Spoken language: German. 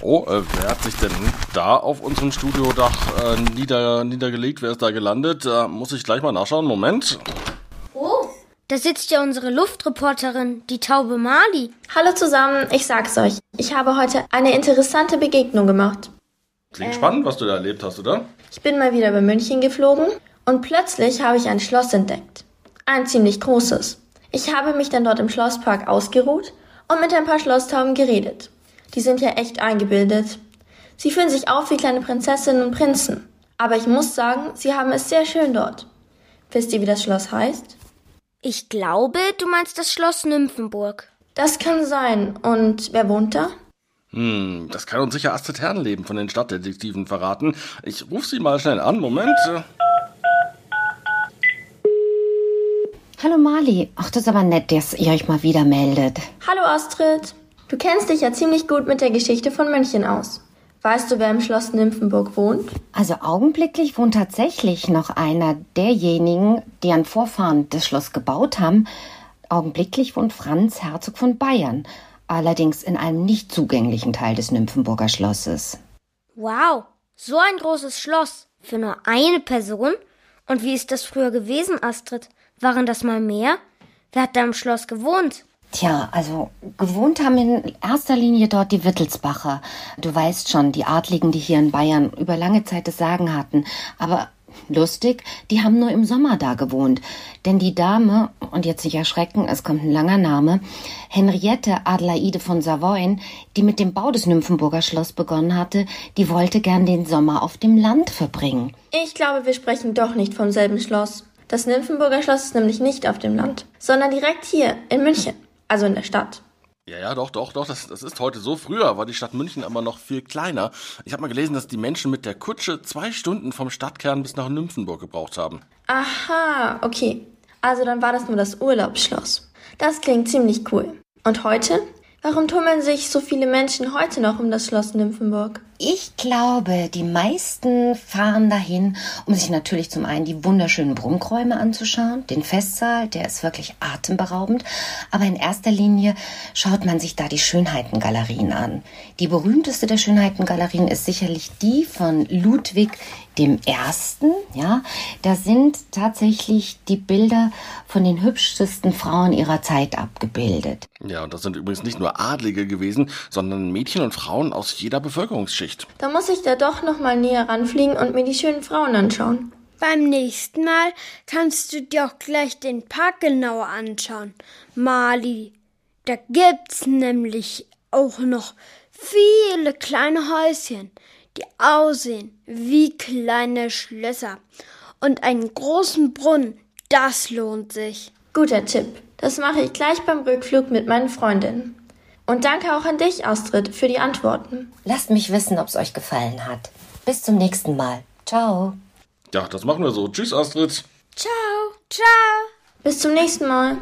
Oh, äh, wer hat sich denn da auf unserem Studiodach äh, nieder, niedergelegt? Wer ist da gelandet? Äh, muss ich gleich mal nachschauen. Moment. Oh, da sitzt ja unsere Luftreporterin, die Taube Mali. Hallo zusammen, ich sag's euch. Ich habe heute eine interessante Begegnung gemacht. Klingt spannend, was du da erlebt hast, oder? Ich bin mal wieder bei München geflogen und plötzlich habe ich ein Schloss entdeckt. Ein ziemlich großes. Ich habe mich dann dort im Schlosspark ausgeruht und mit ein paar Schlosstauben geredet. Die sind ja echt eingebildet. Sie fühlen sich auf wie kleine Prinzessinnen und Prinzen. Aber ich muss sagen, sie haben es sehr schön dort. Wisst ihr, wie das Schloss heißt? Ich glaube, du meinst das Schloss Nymphenburg. Das kann sein. Und wer wohnt da? Hm, das kann uns sicher Astrid Herrenleben von den Stadtdetektiven verraten. Ich ruf sie mal schnell an. Moment. Hallo Mali. Ach, das ist aber nett, dass ihr euch mal wieder meldet. Hallo Astrid. Du kennst dich ja ziemlich gut mit der Geschichte von München aus. Weißt du, wer im Schloss Nymphenburg wohnt? Also augenblicklich wohnt tatsächlich noch einer derjenigen, deren Vorfahren das Schloss gebaut haben. Augenblicklich wohnt Franz Herzog von Bayern, allerdings in einem nicht zugänglichen Teil des Nymphenburger Schlosses. Wow, so ein großes Schloss für nur eine Person? Und wie ist das früher gewesen, Astrid? Waren das mal mehr? Wer hat da im Schloss gewohnt? Tja, also gewohnt haben in erster Linie dort die Wittelsbacher. Du weißt schon, die Adligen, die hier in Bayern über lange Zeit das Sagen hatten. Aber lustig, die haben nur im Sommer da gewohnt. Denn die Dame, und jetzt nicht erschrecken, es kommt ein langer Name, Henriette Adelaide von Savoyen, die mit dem Bau des Nymphenburger Schloss begonnen hatte, die wollte gern den Sommer auf dem Land verbringen. Ich glaube, wir sprechen doch nicht vom selben Schloss. Das Nymphenburger Schloss ist nämlich nicht auf dem Land, sondern direkt hier in München. Also in der Stadt. Ja, ja, doch, doch, doch, das, das ist heute so. Früher war die Stadt München aber noch viel kleiner. Ich habe mal gelesen, dass die Menschen mit der Kutsche zwei Stunden vom Stadtkern bis nach Nymphenburg gebraucht haben. Aha, okay. Also dann war das nur das Urlaubsschloss. Das klingt ziemlich cool. Und heute? Warum tummeln sich so viele Menschen heute noch um das Schloss Nymphenburg? Ich glaube, die meisten fahren dahin, um sich natürlich zum einen die wunderschönen Prunkräume anzuschauen. Den Festsaal, der ist wirklich atemberaubend. Aber in erster Linie schaut man sich da die Schönheitengalerien an. Die berühmteste der Schönheitengalerien ist sicherlich die von Ludwig dem Ersten. Ja, da sind tatsächlich die Bilder von den hübschesten Frauen ihrer Zeit abgebildet. Ja, und das sind übrigens nicht nur Adlige gewesen, sondern Mädchen und Frauen aus jeder Bevölkerungsschicht. Da muss ich da doch noch mal näher ranfliegen und mir die schönen Frauen anschauen. Beim nächsten Mal kannst du dir auch gleich den Park genauer anschauen, Mali. Da gibt's nämlich auch noch viele kleine Häuschen, die aussehen wie kleine Schlösser. Und einen großen Brunnen, das lohnt sich. Guter Tipp. Das mache ich gleich beim Rückflug mit meinen Freundinnen. Und danke auch an dich, Astrid, für die Antworten. Lasst mich wissen, ob es euch gefallen hat. Bis zum nächsten Mal. Ciao. Ja, das machen wir so. Tschüss, Astrid. Ciao, ciao. Bis zum nächsten Mal.